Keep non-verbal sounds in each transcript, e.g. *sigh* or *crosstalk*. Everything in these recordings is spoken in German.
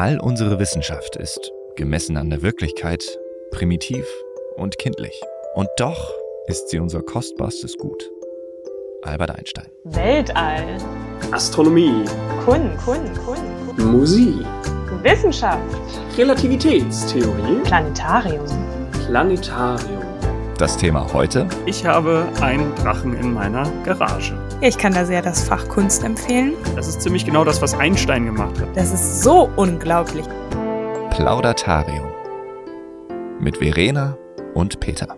All unsere Wissenschaft ist, gemessen an der Wirklichkeit, primitiv und kindlich. Und doch ist sie unser kostbarstes Gut. Albert Einstein. Weltall. Astronomie. Kunst. Kunst. Kunst. Musik. Wissenschaft. Relativitätstheorie. Planetarium. Planetarium. Das Thema heute? Ich habe einen Drachen in meiner Garage. Ja, ich kann da sehr das Fach Kunst empfehlen. Das ist ziemlich genau das, was Einstein gemacht hat. Das ist so unglaublich. Plaudatarium. Mit Verena und Peter.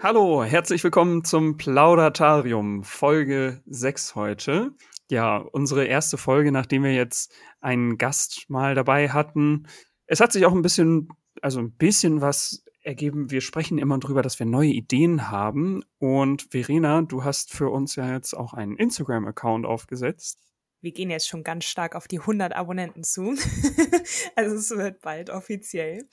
Hallo, herzlich willkommen zum Plaudatarium, Folge 6 heute. Ja, unsere erste Folge, nachdem wir jetzt einen Gast mal dabei hatten. Es hat sich auch ein bisschen, also ein bisschen was ergeben. Wir sprechen immer drüber, dass wir neue Ideen haben. Und Verena, du hast für uns ja jetzt auch einen Instagram-Account aufgesetzt. Wir gehen jetzt schon ganz stark auf die 100 Abonnenten zu. *laughs* also es wird bald offiziell.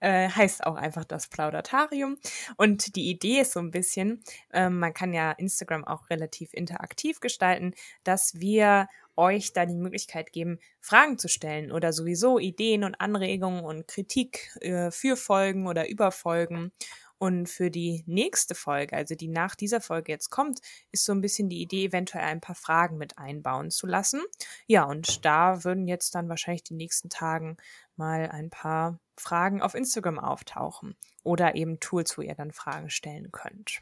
Äh, heißt auch einfach das Plaudatarium. Und die Idee ist so ein bisschen, äh, man kann ja Instagram auch relativ interaktiv gestalten, dass wir euch da die Möglichkeit geben, Fragen zu stellen oder sowieso Ideen und Anregungen und Kritik äh, für Folgen oder über Folgen. Und für die nächste Folge, also die nach dieser Folge jetzt kommt, ist so ein bisschen die Idee, eventuell ein paar Fragen mit einbauen zu lassen. Ja, und da würden jetzt dann wahrscheinlich die nächsten Tagen mal ein paar Fragen auf Instagram auftauchen oder eben Tools, wo ihr dann Fragen stellen könnt.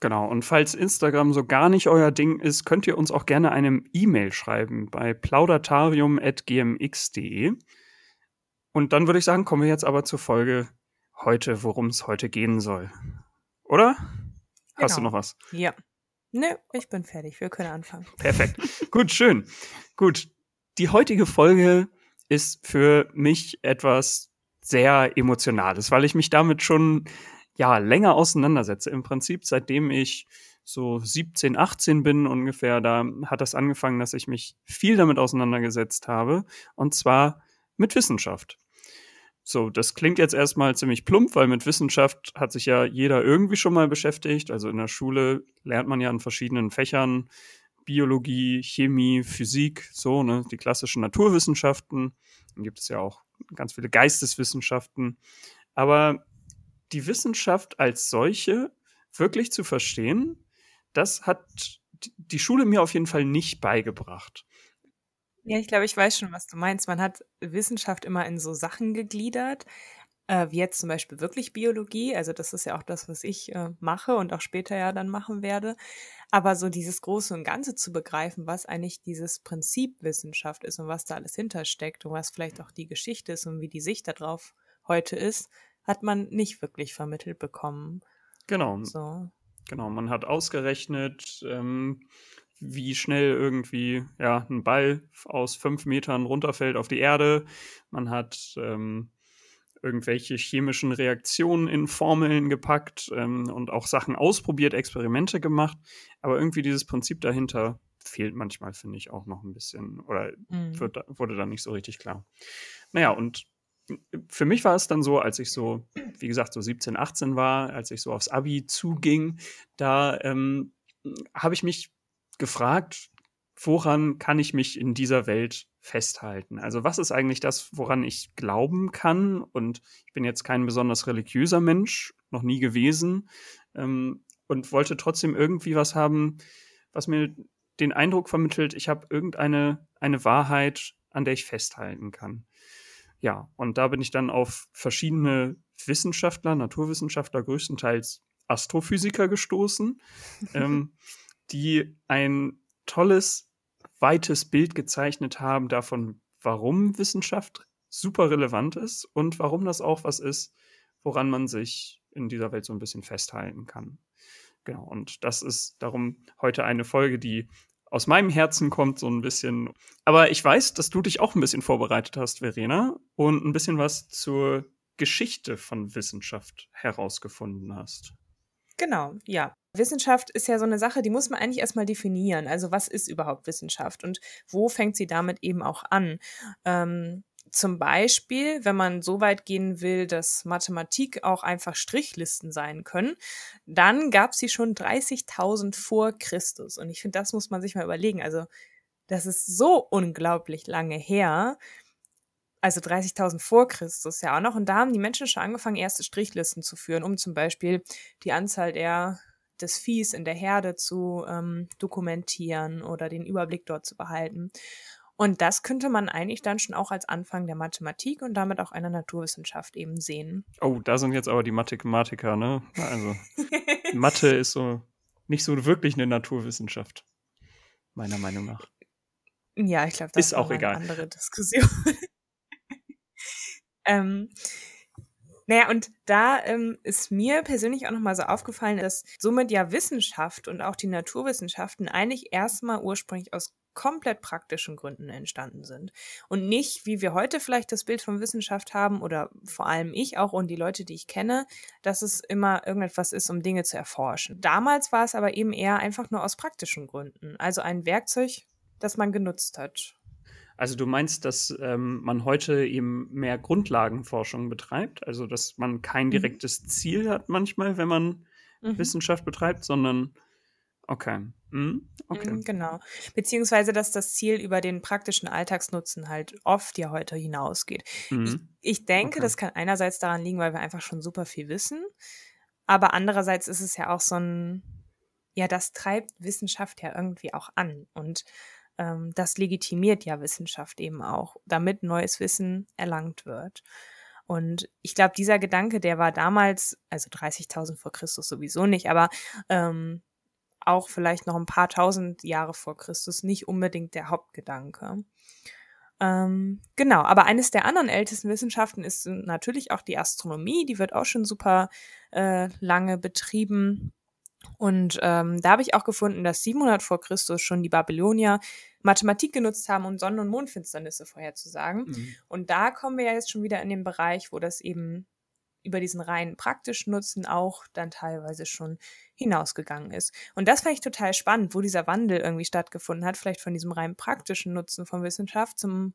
Genau, und falls Instagram so gar nicht euer Ding ist, könnt ihr uns auch gerne eine E-Mail schreiben bei plaudatarium.gmx.de. Und dann würde ich sagen, kommen wir jetzt aber zur Folge heute, worum es heute gehen soll. Oder? Hast du Genau. noch was? Ja. Nö, ich bin fertig. Wir können anfangen. Perfekt. Gut, schön. Gut. Die heutige Folge ist für mich etwas sehr Emotionales, weil ich mich damit schon ja länger auseinandersetze. Im Prinzip, seitdem ich so 17, 18 bin ungefähr, da hat das angefangen, dass ich mich viel damit auseinandergesetzt habe. Und zwar mit Wissenschaft. So, das klingt jetzt erstmal ziemlich plump, weil mit Wissenschaft hat sich ja jeder irgendwie schon mal beschäftigt. Also in der Schule lernt man ja in verschiedenen Fächern Biologie, Chemie, Physik, so, ne, die klassischen Naturwissenschaften. Dann gibt es ja auch ganz viele Geisteswissenschaften. Aber die Wissenschaft als solche wirklich zu verstehen, das hat die Schule mir auf jeden Fall nicht beigebracht. Ja, ich glaube, ich weiß schon, was du meinst. Man hat Wissenschaft immer in so Sachen gegliedert, äh, wie jetzt zum Beispiel wirklich Biologie. Also das ist ja auch das, was ich äh, mache und auch später ja dann machen werde. Aber so dieses Große und Ganze zu begreifen, was eigentlich dieses Prinzip Wissenschaft ist und was da alles hintersteckt und was vielleicht auch die Geschichte ist und wie die Sicht darauf heute ist, hat man nicht wirklich vermittelt bekommen. Genau. So. Genau, man hat ausgerechnet, ähm, wie schnell irgendwie ja, ein Ball aus fünf Metern runterfällt auf die Erde. Man hat ähm, irgendwelche chemischen Reaktionen in Formeln gepackt ähm, und auch Sachen ausprobiert, Experimente gemacht. Aber irgendwie dieses Prinzip dahinter fehlt manchmal, finde ich, auch noch ein bisschen oder Mhm. wird, da- wurde dann nicht so richtig klar. Naja, und für mich war es dann so, als ich so, wie gesagt, so 17, 18 war, als ich so aufs Abi zuging, da ähm, habe ich mich gefragt, woran kann ich mich in dieser Welt festhalten? Also was ist eigentlich das, woran ich glauben kann? Und ich bin jetzt kein besonders religiöser Mensch, noch nie gewesen, ähm, und wollte trotzdem irgendwie was haben, was mir den Eindruck vermittelt, ich habe irgendeine eine Wahrheit, an der ich festhalten kann. Ja, und da bin ich dann auf verschiedene Wissenschaftler, Naturwissenschaftler, größtenteils Astrophysiker gestoßen, *laughs* ähm, die ein tolles, weites Bild gezeichnet haben davon, warum Wissenschaft super relevant ist und warum das auch was ist, woran man sich in dieser Welt so ein bisschen festhalten kann. Genau, und das ist darum heute eine Folge, die aus meinem Herzen kommt, so ein bisschen. Aber ich weiß, dass du dich auch ein bisschen vorbereitet hast, Verena, und ein bisschen was zur Geschichte von Wissenschaft herausgefunden hast. Genau, ja. Wissenschaft ist ja so eine Sache, die muss man eigentlich erstmal definieren. Also was ist überhaupt Wissenschaft und wo fängt sie damit eben auch an? Ähm, zum Beispiel, wenn man so weit gehen will, dass Mathematik auch einfach Strichlisten sein können, dann gab sie schon 30.000 vor Christus. Und ich finde, das muss man sich mal überlegen. Also das ist so unglaublich lange her. Also 30.000 vor Christus ja auch noch. Und da haben die Menschen schon angefangen, erste Strichlisten zu führen, um zum Beispiel die Anzahl der des Viehs in der Herde zu ähm, dokumentieren oder den Überblick dort zu behalten. Und das könnte man eigentlich dann schon auch als Anfang der Mathematik und damit auch einer Naturwissenschaft eben sehen. Oh, da sind jetzt aber die Mathematiker, ne? Also, *laughs* Mathe ist so nicht so wirklich eine Naturwissenschaft, meiner Meinung nach. Ja, ich glaube, das ist auch egal. eine andere Diskussion. *laughs* ähm, naja, und da ähm, ist mir persönlich auch nochmal so aufgefallen, dass somit ja Wissenschaft und auch die Naturwissenschaften eigentlich erstmal ursprünglich aus komplett praktischen Gründen entstanden sind. Und nicht, wie wir heute vielleicht das Bild von Wissenschaft haben, oder vor allem ich auch und die Leute, die ich kenne, dass es immer irgendetwas ist, um Dinge zu erforschen. Damals war es aber eben eher einfach nur aus praktischen Gründen. Also ein Werkzeug, das man genutzt hat. Also du meinst, dass ähm, man heute eben mehr Grundlagenforschung betreibt, also dass man kein mhm. direktes mhm. Ziel hat manchmal, wenn man mhm. Wissenschaft betreibt, sondern okay. Mhm. okay. Genau. Beziehungsweise, dass das Ziel über den praktischen Alltagsnutzen halt oft ja heute hinausgeht. Ich, mhm. ich denke, okay. das kann einerseits daran liegen, weil wir einfach schon super viel wissen, aber andererseits ist es ja auch so ein, ja, das treibt Wissenschaft ja irgendwie auch an und ähm, das legitimiert ja Wissenschaft eben auch, damit neues Wissen erlangt wird. Und ich glaube, dieser Gedanke, der war damals, also 30.000 vor Christus sowieso nicht, aber ähm, auch vielleicht noch ein paar tausend Jahre vor Christus nicht unbedingt der Hauptgedanke. Ähm, genau, aber eines der anderen ältesten Wissenschaften ist natürlich auch die Astronomie. Die wird auch schon super äh, lange betrieben. Und ähm, da habe ich auch gefunden, dass 700 vor Christus schon die Babylonier Mathematik genutzt haben, um Sonnen- und Mondfinsternisse vorherzusagen. Mhm. Und da kommen wir ja jetzt schon wieder in den Bereich, wo das eben über diesen rein praktischen Nutzen auch dann teilweise schon hinausgegangen ist. Und das fand ich total spannend, wo dieser Wandel irgendwie stattgefunden hat, vielleicht von diesem rein praktischen Nutzen von Wissenschaft zum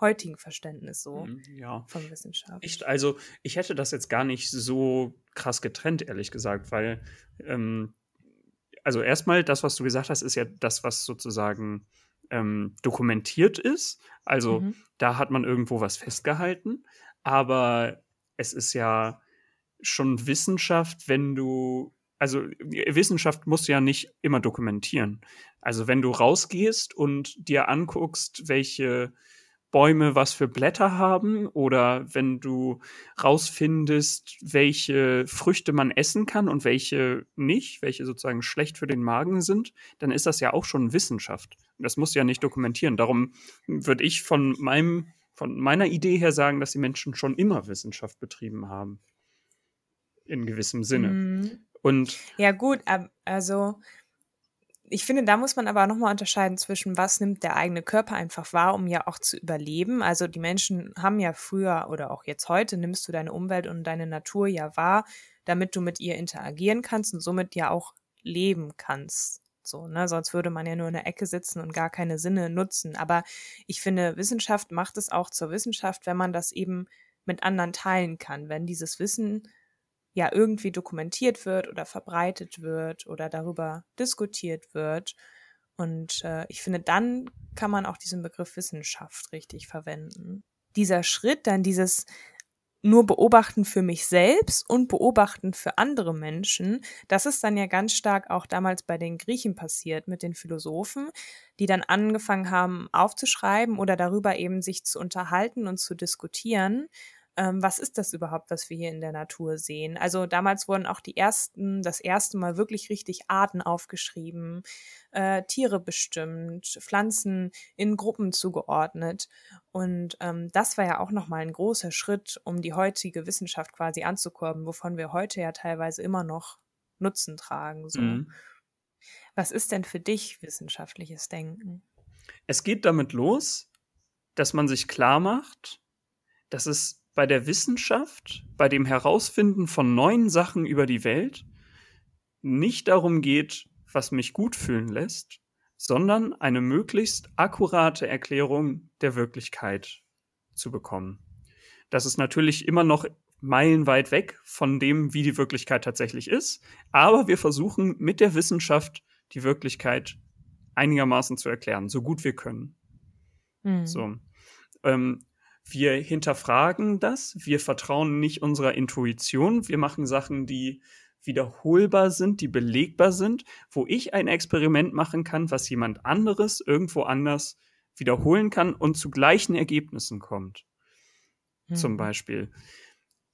heutigen Verständnis so mhm, ja. von Wissenschaft. Ich, also ich hätte das jetzt gar nicht so krass getrennt, ehrlich gesagt, weil ähm, also erstmal das, was du gesagt hast, ist ja das, was sozusagen ähm, dokumentiert ist. Also mhm. da hat man irgendwo was festgehalten, aber es ist ja schon Wissenschaft, wenn du, also Wissenschaft muss ja nicht immer dokumentieren. Also wenn du rausgehst und dir anguckst, welche Bäume was für Blätter haben oder wenn du rausfindest, welche Früchte man essen kann und welche nicht, welche sozusagen schlecht für den Magen sind, dann ist das ja auch schon Wissenschaft. Das muss ja nicht dokumentieren. Darum würde ich von meinem von meiner Idee her sagen, dass die Menschen schon immer Wissenschaft betrieben haben. In gewissem Sinne. Mhm. Und ja, gut, also ich finde, da muss man aber nochmal unterscheiden zwischen, was nimmt der eigene Körper einfach wahr, um ja auch zu überleben. Also die Menschen haben ja früher oder auch jetzt heute, nimmst du deine Umwelt und deine Natur ja wahr, damit du mit ihr interagieren kannst und somit ja auch leben kannst. So, ne? Sonst würde man ja nur in der Ecke sitzen und gar keine Sinne nutzen. Aber ich finde, Wissenschaft macht es auch zur Wissenschaft, wenn man das eben mit anderen teilen kann, wenn dieses Wissen ja irgendwie dokumentiert wird oder verbreitet wird oder darüber diskutiert wird. Und äh, ich finde, dann kann man auch diesen Begriff Wissenschaft richtig verwenden. Dieser Schritt, dann dieses nur beobachten für mich selbst und beobachten für andere Menschen, das ist dann ja ganz stark auch damals bei den Griechen passiert mit den Philosophen, die dann angefangen haben aufzuschreiben oder darüber eben sich zu unterhalten und zu diskutieren ähm, was ist das überhaupt, was wir hier in der Natur sehen? Also damals wurden auch die ersten, das erste Mal wirklich richtig Arten aufgeschrieben, äh, Tiere bestimmt, Pflanzen in Gruppen zugeordnet. Und ähm, das war ja auch nochmal ein großer Schritt, um die heutige Wissenschaft quasi anzukurbeln, wovon wir heute ja teilweise immer noch Nutzen tragen. So. Mhm. Was ist denn für dich wissenschaftliches Denken? Es geht damit los, dass man sich klar macht, dass es bei der Wissenschaft, bei dem Herausfinden von neuen Sachen über die Welt nicht darum geht, was mich gut fühlen lässt, sondern eine möglichst akkurate Erklärung der Wirklichkeit zu bekommen. Das ist natürlich immer noch meilenweit weg von dem, wie die Wirklichkeit tatsächlich ist, aber wir versuchen mit der Wissenschaft die Wirklichkeit einigermaßen zu erklären, so gut wir können. Mhm. So. Ähm, wir hinterfragen das, wir vertrauen nicht unserer Intuition, wir machen Sachen, die wiederholbar sind, die belegbar sind, wo ich ein Experiment machen kann, was jemand anderes irgendwo anders wiederholen kann und zu gleichen Ergebnissen kommt. Zum Mhm. Beispiel.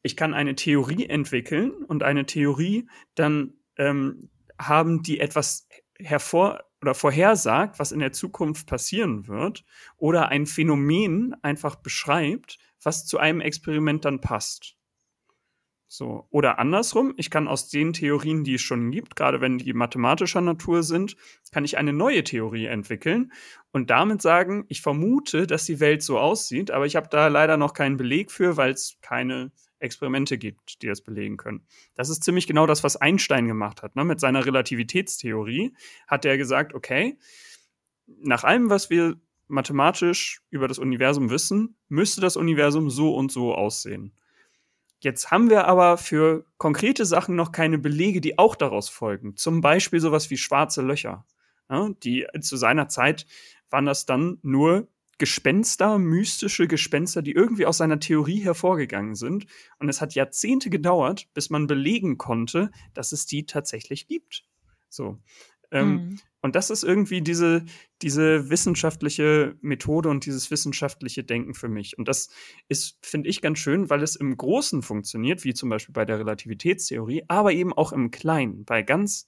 Ich kann eine Theorie entwickeln und eine Theorie dann ähm, haben, die etwas hervor oder vorhersagt, was in der Zukunft passieren wird, oder ein Phänomen einfach beschreibt, was zu einem Experiment dann passt. So. Oder andersrum, ich kann aus den Theorien, die es schon gibt, gerade wenn die mathematischer Natur sind, kann ich eine neue Theorie entwickeln und damit sagen, ich vermute, dass die Welt so aussieht, aber ich habe da leider noch keinen Beleg für, weil es keine Experimente gibt, die das belegen können. Das ist ziemlich genau das, was Einstein gemacht hat. Ne? Mit seiner Relativitätstheorie hat er gesagt, okay, nach allem, was wir mathematisch über das Universum wissen, müsste das Universum so und so aussehen. Jetzt haben wir aber für konkrete Sachen noch keine Belege, die auch daraus folgen. Zum Beispiel sowas wie schwarze Löcher. Ja, die zu seiner Zeit waren das dann nur Gespenster, mystische Gespenster, die irgendwie aus seiner Theorie hervorgegangen sind. Und es hat Jahrzehnte gedauert, bis man belegen konnte, dass es die tatsächlich gibt. So. Ähm, Mhm. Und das ist irgendwie diese, diese wissenschaftliche Methode und dieses wissenschaftliche Denken für mich. Und das ist, finde ich, ganz schön, weil es im Großen funktioniert, wie zum Beispiel bei der Relativitätstheorie, aber eben auch im Kleinen. Bei ganz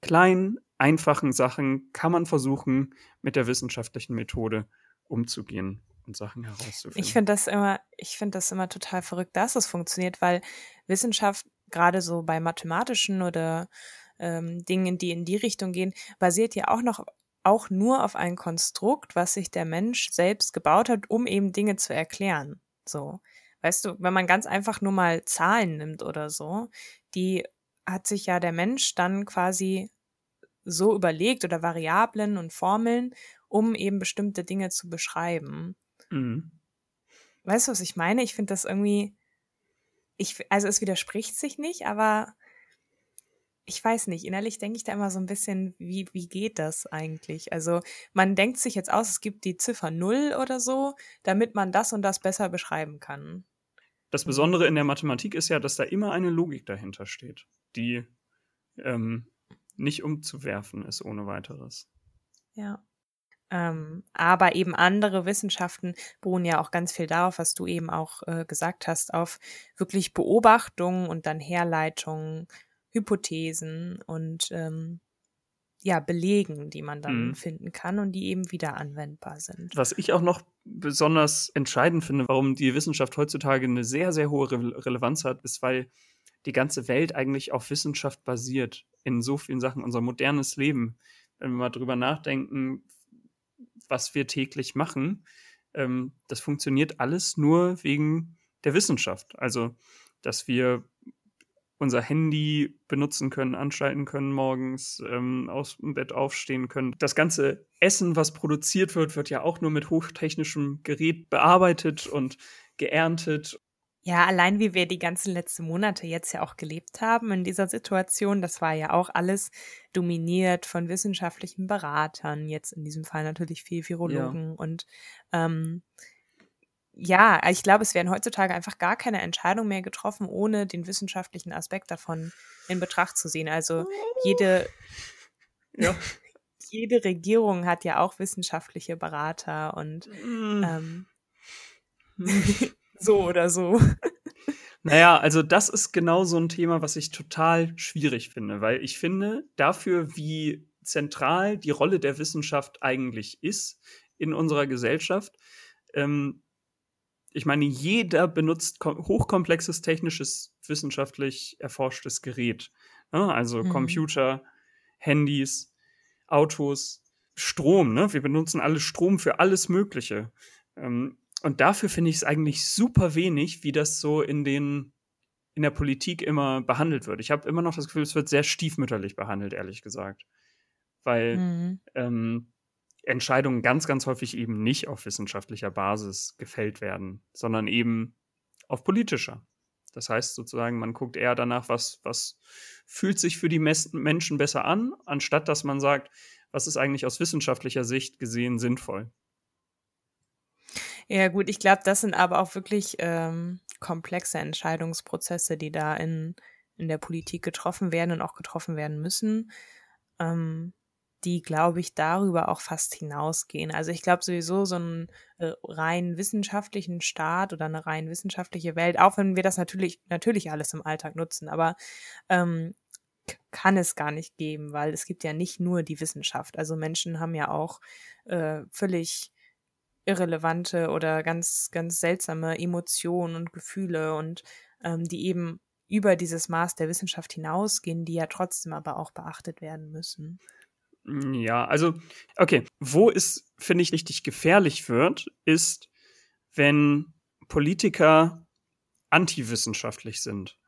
kleinen, einfachen Sachen kann man versuchen, mit der wissenschaftlichen Methode umzugehen und Sachen herauszufinden. Ich finde das immer, ich finde das immer total verrückt, dass es funktioniert, weil Wissenschaft gerade so bei mathematischen oder ähm, Dingen, die in die Richtung gehen, basiert ja auch noch auch nur auf ein Konstrukt, was sich der Mensch selbst gebaut hat, um eben Dinge zu erklären. So, weißt du, wenn man ganz einfach nur mal Zahlen nimmt oder so, die hat sich ja der Mensch dann quasi so überlegt oder Variablen und Formeln, um eben bestimmte Dinge zu beschreiben. Mhm. Weißt du, was ich meine? Ich finde das irgendwie, ich, also es widerspricht sich nicht, aber ich weiß nicht, innerlich denke ich da immer so ein bisschen, wie, wie geht das eigentlich? Also man denkt sich jetzt aus, es gibt die Ziffer Null oder so, damit man das und das besser beschreiben kann. Das Besondere in der Mathematik ist ja, dass da immer eine Logik dahinter steht, die ähm, nicht umzuwerfen ist ohne weiteres. Ja. Ähm, aber eben andere Wissenschaften beruhen ja auch ganz viel darauf, was du eben auch äh, gesagt hast, auf wirklich Beobachtungen und dann Herleitungen, Hypothesen und ähm, ja, Belegen, die man dann Mhm. finden kann und die eben wieder anwendbar sind. Was ich auch noch besonders entscheidend finde, warum die Wissenschaft heutzutage eine sehr, sehr hohe Re Relevanz hat, ist, weil die ganze Welt eigentlich auf Wissenschaft basiert. In so vielen Sachen. Unser modernes Leben, wenn wir mal drüber nachdenken, was wir täglich machen, ähm, das funktioniert alles nur wegen der Wissenschaft. Also, dass wir unser Handy benutzen können, anschalten können morgens, ähm, aus dem Bett aufstehen können. Das ganze Essen, was produziert wird, wird ja auch nur mit hochtechnischem Gerät bearbeitet und geerntet. Ja, allein wie wir die ganzen letzten Monate jetzt ja auch gelebt haben in dieser Situation, das war ja auch alles dominiert von wissenschaftlichen Beratern, jetzt in diesem Fall natürlich viel Virologen und ähm, ja, ich glaube, es werden heutzutage einfach gar keine Entscheidung mehr getroffen, ohne den wissenschaftlichen Aspekt davon in Betracht zu sehen. Also jede, Ja. *laughs* jede Regierung hat ja auch wissenschaftliche Berater und Mm. ähm, *laughs* so oder so. Naja, also das ist genau so ein Thema, was ich total schwierig finde, weil ich finde, dafür, wie zentral die Rolle der Wissenschaft eigentlich ist in unserer Gesellschaft, ähm, ich meine, jeder benutzt kom- hochkomplexes technisches, wissenschaftlich erforschtes Gerät. Ne? Also Mhm. Computer, Handys, Autos, Strom. Ne? Wir benutzen alle Strom für alles Mögliche. Ähm, und dafür finde ich es eigentlich super wenig, wie das so in den in der Politik immer behandelt wird. Ich habe immer noch das Gefühl, es wird sehr stiefmütterlich behandelt, ehrlich gesagt. Weil Mhm. ähm, Entscheidungen ganz, ganz häufig eben nicht auf wissenschaftlicher Basis gefällt werden, sondern eben auf politischer. Das heißt sozusagen, man guckt eher danach, was, was fühlt sich für die meisten Menschen besser an, anstatt dass man sagt, was ist eigentlich aus wissenschaftlicher Sicht gesehen sinnvoll. Ja, gut, ich glaube, das sind aber auch wirklich ähm, komplexe Entscheidungsprozesse, die da in, in der Politik getroffen werden und auch getroffen werden müssen, ähm, die, glaube ich, darüber auch fast hinausgehen. Also ich glaube sowieso so einen äh, rein wissenschaftlichen Staat oder eine rein wissenschaftliche Welt, auch wenn wir das natürlich, natürlich alles im Alltag nutzen, aber ähm, kann es gar nicht geben, weil es gibt ja nicht nur die Wissenschaft. Also Menschen haben ja auch äh, völlig irrelevante oder ganz, ganz seltsame Emotionen und Gefühle und ähm, die eben über dieses Maß der Wissenschaft hinausgehen, die ja trotzdem aber auch beachtet werden müssen. Mm, ja, also, okay, wo es, finde ich, richtig gefährlich wird, ist, wenn Politiker antiwissenschaftlich sind.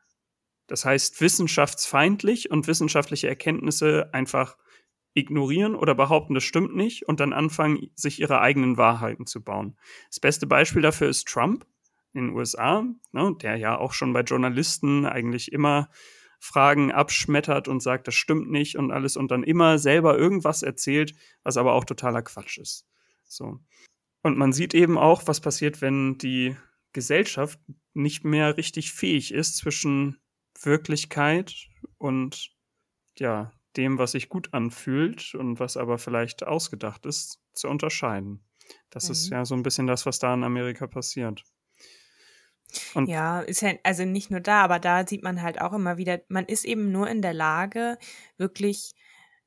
Das heißt, wissenschaftsfeindlich und wissenschaftliche Erkenntnisse einfach ignorieren oder behaupten, das stimmt nicht und dann anfangen, sich ihre eigenen Wahrheiten zu bauen. Das beste Beispiel dafür ist Trump in den USA, ne, der ja auch schon bei Journalisten eigentlich immer Fragen abschmettert und sagt, das stimmt nicht und alles und dann immer selber irgendwas erzählt, was aber auch totaler Quatsch ist. So. Und man sieht eben auch, was passiert, wenn die Gesellschaft nicht mehr richtig fähig ist, zwischen Wirklichkeit und ja, dem, was sich gut anfühlt und was aber vielleicht ausgedacht ist, zu unterscheiden. Das mhm. ist ja so ein bisschen das, was da in Amerika passiert. Und ja, ist ja, also nicht nur da, aber da sieht man halt auch immer wieder, man ist eben nur in der Lage, wirklich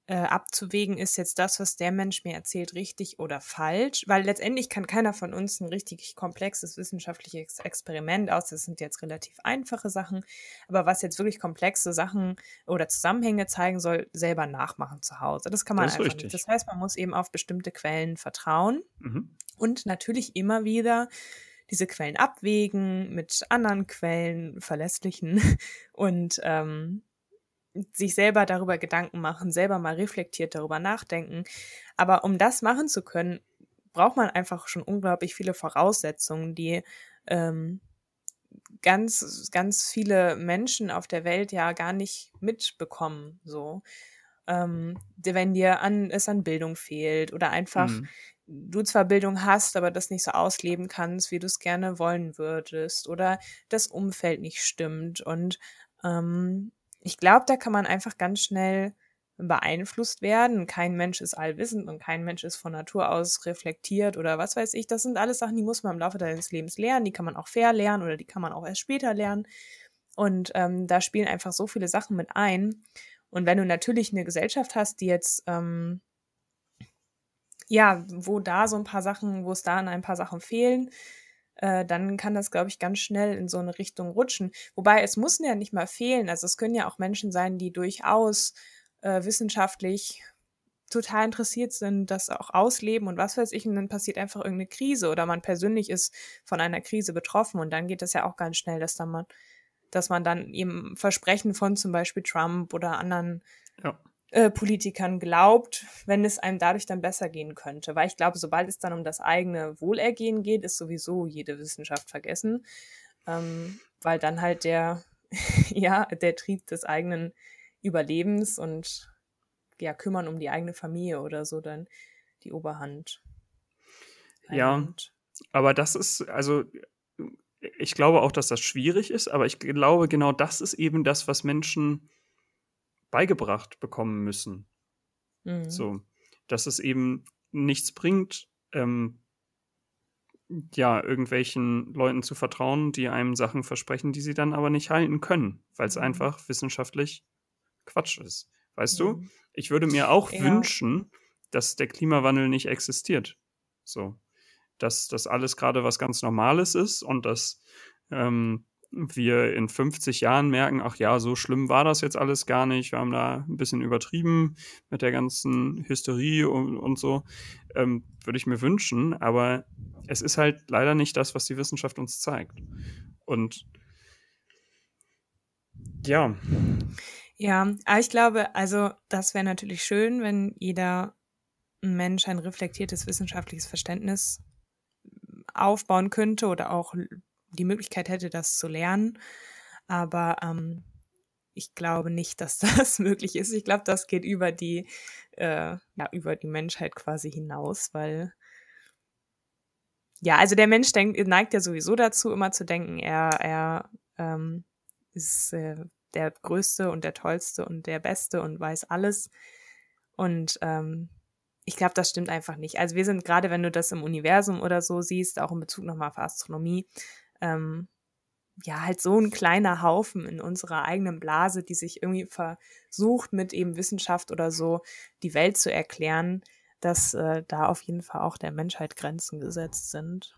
äh, abzuwägen, ist jetzt das, was der Mensch mir erzählt, richtig oder falsch, weil letztendlich kann keiner von uns ein richtig komplexes wissenschaftliches Experiment aus, das sind jetzt relativ einfache Sachen, aber was jetzt wirklich komplexe Sachen oder Zusammenhänge zeigen soll, selber nachmachen zu Hause. Das kann man das einfach richtig. nicht. Das heißt, man muss eben auf bestimmte Quellen vertrauen mhm. und natürlich immer wieder diese Quellen abwägen mit anderen Quellen, verlässlichen *laughs* und ähm, sich selber darüber Gedanken machen, selber mal reflektiert darüber nachdenken. Aber um das machen zu können, braucht man einfach schon unglaublich viele Voraussetzungen, die ähm, ganz, ganz viele Menschen auf der Welt ja gar nicht mitbekommen. So, ähm, wenn dir an, es an Bildung fehlt oder einfach mhm. du zwar Bildung hast, aber das nicht so ausleben kannst, wie du es gerne wollen würdest oder das Umfeld nicht stimmt und ähm, ich glaube, da kann man einfach ganz schnell beeinflusst werden. Kein Mensch ist allwissend und kein Mensch ist von Natur aus reflektiert oder was weiß ich. Das sind alles Sachen, die muss man im Laufe deines Lebens lernen. Die kann man auch fair lernen oder die kann man auch erst später lernen. Und ähm, da spielen einfach so viele Sachen mit ein. Und wenn du natürlich eine Gesellschaft hast, die jetzt, ähm, ja, wo da so ein paar Sachen, wo es da an ein paar Sachen fehlen, äh, dann kann das, glaube ich, ganz schnell in so eine Richtung rutschen. Wobei es muss ja nicht mal fehlen. Also es können ja auch Menschen sein, die durchaus äh, wissenschaftlich total interessiert sind, das auch ausleben und was weiß ich, und dann passiert einfach irgendeine Krise oder man persönlich ist von einer Krise betroffen und dann geht das ja auch ganz schnell, dass dann man, dass man dann eben Versprechen von zum Beispiel Trump oder anderen ja äh, Politikern glaubt, wenn es einem dadurch dann besser gehen könnte. Weil ich glaube, sobald es dann um das eigene Wohlergehen geht, ist sowieso jede Wissenschaft vergessen. Ähm, weil dann halt der, *laughs* ja, der Trieb des eigenen Überlebens und ja, kümmern um die eigene Familie oder so dann die Oberhand. Ja, aber das ist, also ich glaube auch, dass das schwierig ist, aber ich glaube, genau das ist eben das, was Menschen beigebracht bekommen müssen. Mhm. So, dass es eben nichts bringt, ähm, ja, irgendwelchen Leuten zu vertrauen, die einem Sachen versprechen, die sie dann aber nicht halten können, weil es mhm. einfach wissenschaftlich Quatsch ist. Weißt mhm. du? Ich würde mir auch ja. wünschen, dass der Klimawandel nicht existiert. So. Dass das alles gerade was ganz Normales ist und dass ähm, wir in 50 Jahren merken, ach ja, so schlimm war das jetzt alles gar nicht, wir haben da ein bisschen übertrieben mit der ganzen Hysterie und, und so, ähm, würde ich mir wünschen, aber es ist halt leider nicht das, was die Wissenschaft uns zeigt. Und ja. Ja, aber ich glaube, also das wäre natürlich schön, wenn jeder Mensch ein reflektiertes wissenschaftliches Verständnis aufbauen könnte oder auch die Möglichkeit hätte, das zu lernen. Aber ähm, ich glaube nicht, dass *laughs* das möglich ist. Ich glaube, das geht über die, äh, ja, über die Menschheit quasi hinaus, weil ja, also der Mensch denkt, neigt ja sowieso dazu, immer zu denken, er, er ähm, ist äh, der Größte und der Tollste und der Beste und weiß alles. Und ähm, ich glaube, das stimmt einfach nicht. Also wir sind gerade, wenn du das im Universum oder so siehst, auch in Bezug nochmal auf Astronomie, ähm, ja, halt so ein kleiner Haufen in unserer eigenen Blase, die sich irgendwie versucht, mit eben Wissenschaft oder so die Welt zu erklären, dass äh, da auf jeden Fall auch der Menschheit Grenzen gesetzt sind.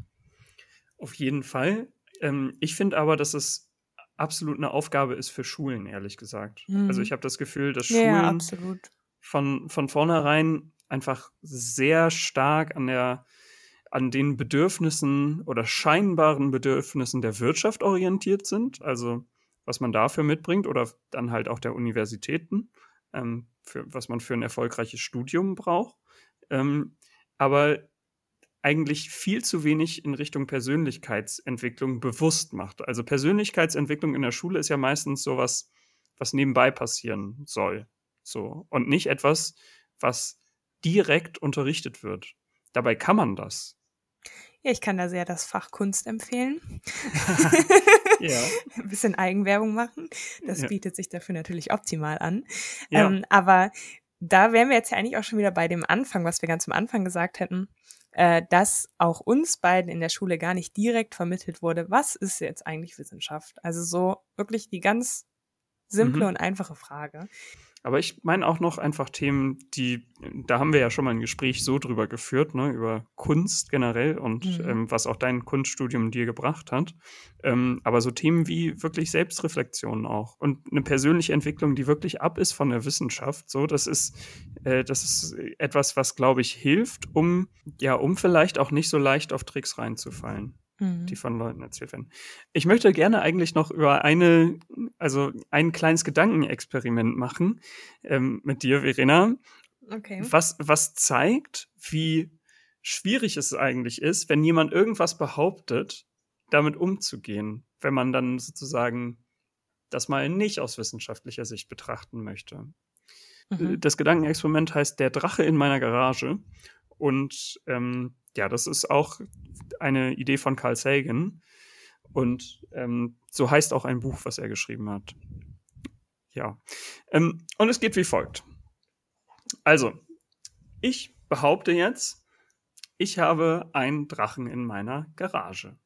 Auf jeden Fall. Ähm, ich finde aber, dass es absolut eine Aufgabe ist für Schulen, ehrlich gesagt. Also Mhm. Also ich habe das Gefühl, dass Ja, Schulen absolut. von, von vornherein einfach sehr stark an der an den Bedürfnissen oder scheinbaren Bedürfnissen der Wirtschaft orientiert sind, also was man dafür mitbringt oder dann halt auch der Universitäten, ähm, für, was man für ein erfolgreiches Studium braucht, ähm, aber eigentlich viel zu wenig in Richtung Persönlichkeitsentwicklung bewusst macht. Also Persönlichkeitsentwicklung in der Schule ist ja meistens sowas, was nebenbei passieren soll, so und nicht etwas, was direkt unterrichtet wird. Dabei kann man das. Ja, ich kann da sehr das Fach Kunst empfehlen. *laughs* Ja. *laughs* Ein bisschen Eigenwerbung machen. Das Ja. bietet sich dafür natürlich optimal an. Ja. Ähm, aber da wären wir jetzt ja eigentlich auch schon wieder bei dem Anfang, was wir ganz am Anfang gesagt hätten, äh, dass auch uns beiden in der Schule gar nicht direkt vermittelt wurde, was ist jetzt eigentlich Wissenschaft? Also so wirklich die ganz simple Mhm. und einfache Frage. Aber ich meine auch noch einfach Themen, die, da haben wir ja schon mal ein Gespräch so drüber geführt, ne, über Kunst generell und Mhm. ähm, was auch dein Kunststudium dir gebracht hat. Ähm, aber so Themen wie wirklich Selbstreflexion auch und eine persönliche Entwicklung, die wirklich ab ist von der Wissenschaft. So, das ist, äh, das ist etwas, was, glaube ich, hilft, um, ja, um vielleicht auch nicht so leicht auf Tricks reinzufallen Mhm. die von Leuten erzählt werden. Ich möchte gerne eigentlich noch über eine, also ein kleines Gedankenexperiment machen ähm, mit dir, Verena, Okay. was, was zeigt, wie schwierig es eigentlich ist, wenn jemand irgendwas behauptet, damit umzugehen, wenn man dann sozusagen das mal nicht aus wissenschaftlicher Sicht betrachten möchte. Mhm. Das Gedankenexperiment heißt Der Drache in meiner Garage. Und ähm, ja, das ist auch eine Idee von Carl Sagan. Und ähm, so heißt auch ein Buch, was er geschrieben hat. Ja. Ähm, und es geht wie folgt. Also, ich behaupte jetzt, ich habe einen Drachen in meiner Garage.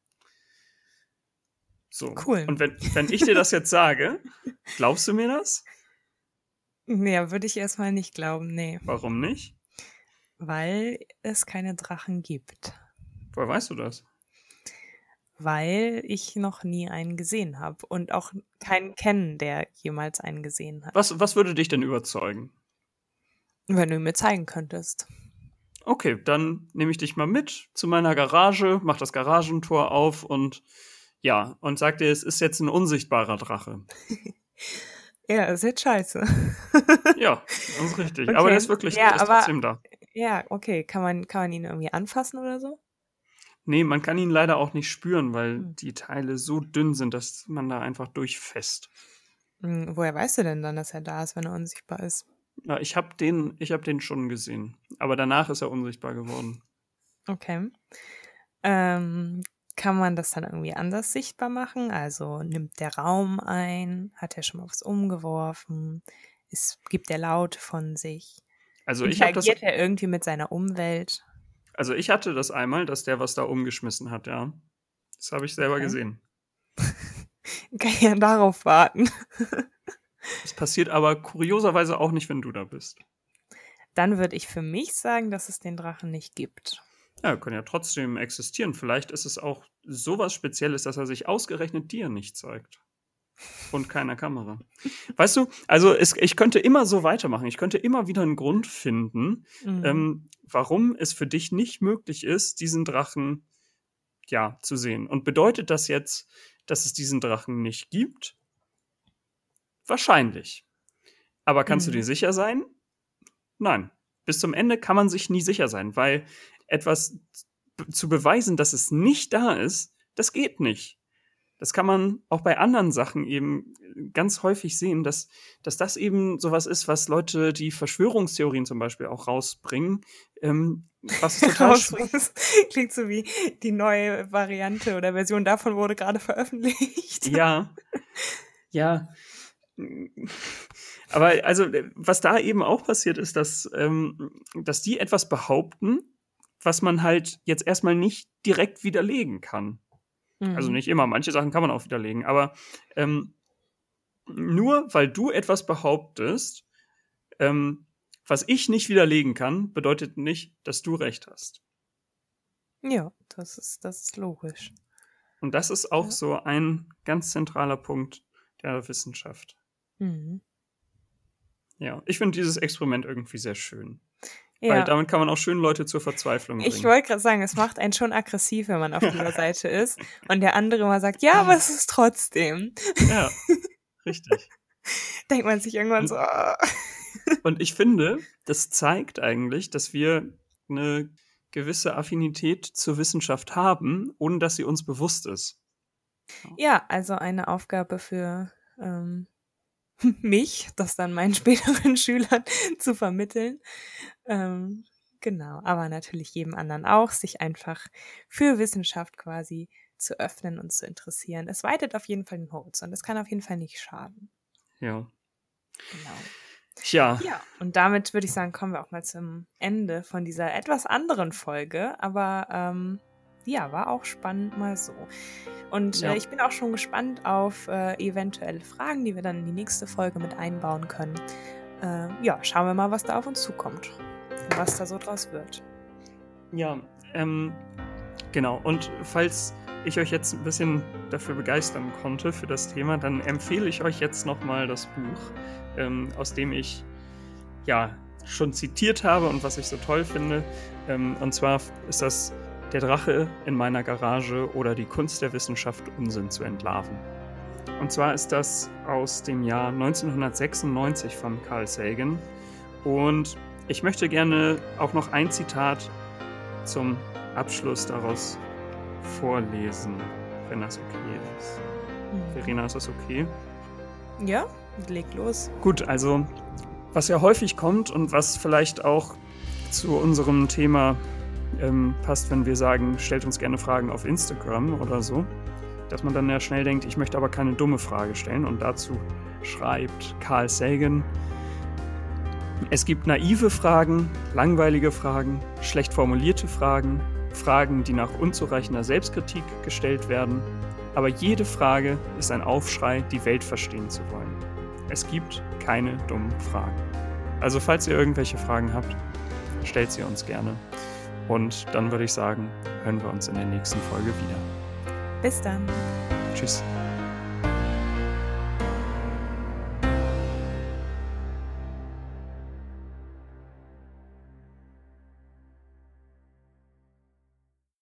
So. Cool. Und wenn, wenn ich dir das jetzt sage, *laughs* glaubst du mir das? Ja, würde ich erstmal nicht glauben, nee. Warum nicht? Weil es keine Drachen gibt. Woher weißt du das? Weil ich noch nie einen gesehen habe und auch keinen kennen, der jemals einen gesehen hat. Was, was würde dich denn überzeugen? Wenn du mir zeigen könntest. Okay, dann nehme ich dich mal mit zu meiner Garage, mach das Garagentor auf und ja, und sag dir, es ist jetzt ein unsichtbarer Drache. *laughs* Ja, ist jetzt scheiße. *laughs* Ja, das ist richtig. Okay. Aber der ist wirklich, Ja, der ist aber- trotzdem da. ja, okay. Kann man, kann man ihn irgendwie anfassen oder so? Nee, man kann ihn leider auch nicht spüren, weil Hm. die Teile so dünn sind, dass man da einfach durchfasst. Hm, woher weißt du denn dann, dass er da ist, wenn er unsichtbar ist? Ja, ich habe den, ich hab den schon gesehen. Aber danach ist er unsichtbar geworden. Okay. Ähm, kann man das dann irgendwie anders sichtbar machen? Also nimmt der Raum ein? Hat er schon mal was umgeworfen? Es gibt er Laut von sich? Also ich, hab das, Interagiert er irgendwie mit seiner Umwelt? Also ich hatte das einmal, dass der was da umgeschmissen hat, ja. Das habe ich selber Okay. gesehen. *laughs* Kann ja darauf warten. Das passiert aber kurioserweise auch nicht, wenn du da bist. Dann würde ich für mich sagen, dass es den Drachen nicht gibt. Ja, kann ja trotzdem existieren. Vielleicht ist es auch sowas Spezielles, dass er sich ausgerechnet dir nicht zeigt. Und keiner Kamera. Weißt du, also es, ich könnte immer so weitermachen. Ich könnte immer wieder einen Grund finden, Mhm. ähm, warum es für dich nicht möglich ist, diesen Drachen ja zu sehen. Und bedeutet das jetzt, dass es diesen Drachen nicht gibt? Wahrscheinlich. Aber kannst Mhm. du dir sicher sein? Nein. Bis zum Ende kann man sich nie sicher sein, weil etwas zu beweisen, dass es nicht da ist, das geht nicht. Das kann man auch bei anderen Sachen eben ganz häufig sehen, dass, dass das eben sowas ist, was Leute, die Verschwörungstheorien zum Beispiel auch rausbringen, ähm, was *laughs* total *laughs* Klingt so wie die neue Variante oder Version davon wurde gerade veröffentlicht. Ja. *laughs* Ja. Aber also, was da eben auch passiert ist, dass, ähm, dass die etwas behaupten, was man halt jetzt erstmal nicht direkt widerlegen kann. Mhm. Also nicht immer, manche Sachen kann man auch widerlegen, aber ähm, nur weil du etwas behauptest, ähm, was ich nicht widerlegen kann, bedeutet nicht, dass du recht hast. Ja, das ist, das ist logisch. Und das ist auch ja. so ein ganz zentraler Punkt der Wissenschaft. Mhm. Ja, ich finde dieses Experiment irgendwie sehr schön. Ja. Weil damit kann man auch schön Leute zur Verzweiflung bringen. Ich wollte gerade sagen, es macht einen schon aggressiv, wenn man auf dieser *laughs* Seite ist und der andere mal sagt, ja, aber es ist trotzdem. Ja, *laughs* richtig. Denkt man sich irgendwann und, so. Oh. und ich finde, das zeigt eigentlich, dass wir eine gewisse Affinität zur Wissenschaft haben, ohne dass sie uns bewusst ist. Ja, also eine Aufgabe für ähm, *laughs* mich, das dann meinen späteren Schülern zu vermitteln. Ähm, genau, aber natürlich jedem anderen auch, sich einfach für Wissenschaft quasi zu öffnen und zu interessieren. Es weitet auf jeden Fall den Horizont. Es kann auf jeden Fall nicht schaden. Ja. Genau. Tja. Ja, und damit würde ich sagen, kommen wir auch mal zum Ende von dieser etwas anderen Folge. Aber ähm, ja, war auch spannend mal so. Und ja. äh, ich bin auch schon gespannt auf äh, eventuelle Fragen, die wir dann in die nächste Folge mit einbauen können. Äh, ja, schauen wir mal, was da auf uns zukommt was da so draus wird. Ja, ähm, genau. Und falls ich euch jetzt ein bisschen dafür begeistern konnte für das Thema, dann empfehle ich euch jetzt nochmal das Buch, ähm, aus dem ich ja schon zitiert habe und was ich so toll finde. Ähm, und zwar ist das der Drache in meiner Garage oder die Kunst der Wissenschaft Unsinn zu entlarven. Und zwar ist das aus dem Jahr 1996 von Carl Sagan. Und ich möchte gerne auch noch ein Zitat zum Abschluss daraus vorlesen, wenn das okay ist. Mhm. Verena, ist das okay? Ja, leg los. Gut, also was ja häufig kommt und was vielleicht auch zu unserem Thema ähm, passt, wenn wir sagen, stellt uns gerne Fragen auf Instagram oder so. Dass man dann ja schnell denkt, ich möchte aber keine dumme Frage stellen. Und dazu schreibt Carl Sagan, es gibt naive Fragen, langweilige Fragen, schlecht formulierte Fragen, Fragen, die nach unzureichender Selbstkritik gestellt werden. Aber jede Frage ist ein Aufschrei, die Welt verstehen zu wollen. Es gibt keine dummen Fragen. Also falls ihr irgendwelche Fragen habt, stellt sie uns gerne. Und dann würde ich sagen, hören wir uns in der nächsten Folge wieder. Bis dann. Tschüss.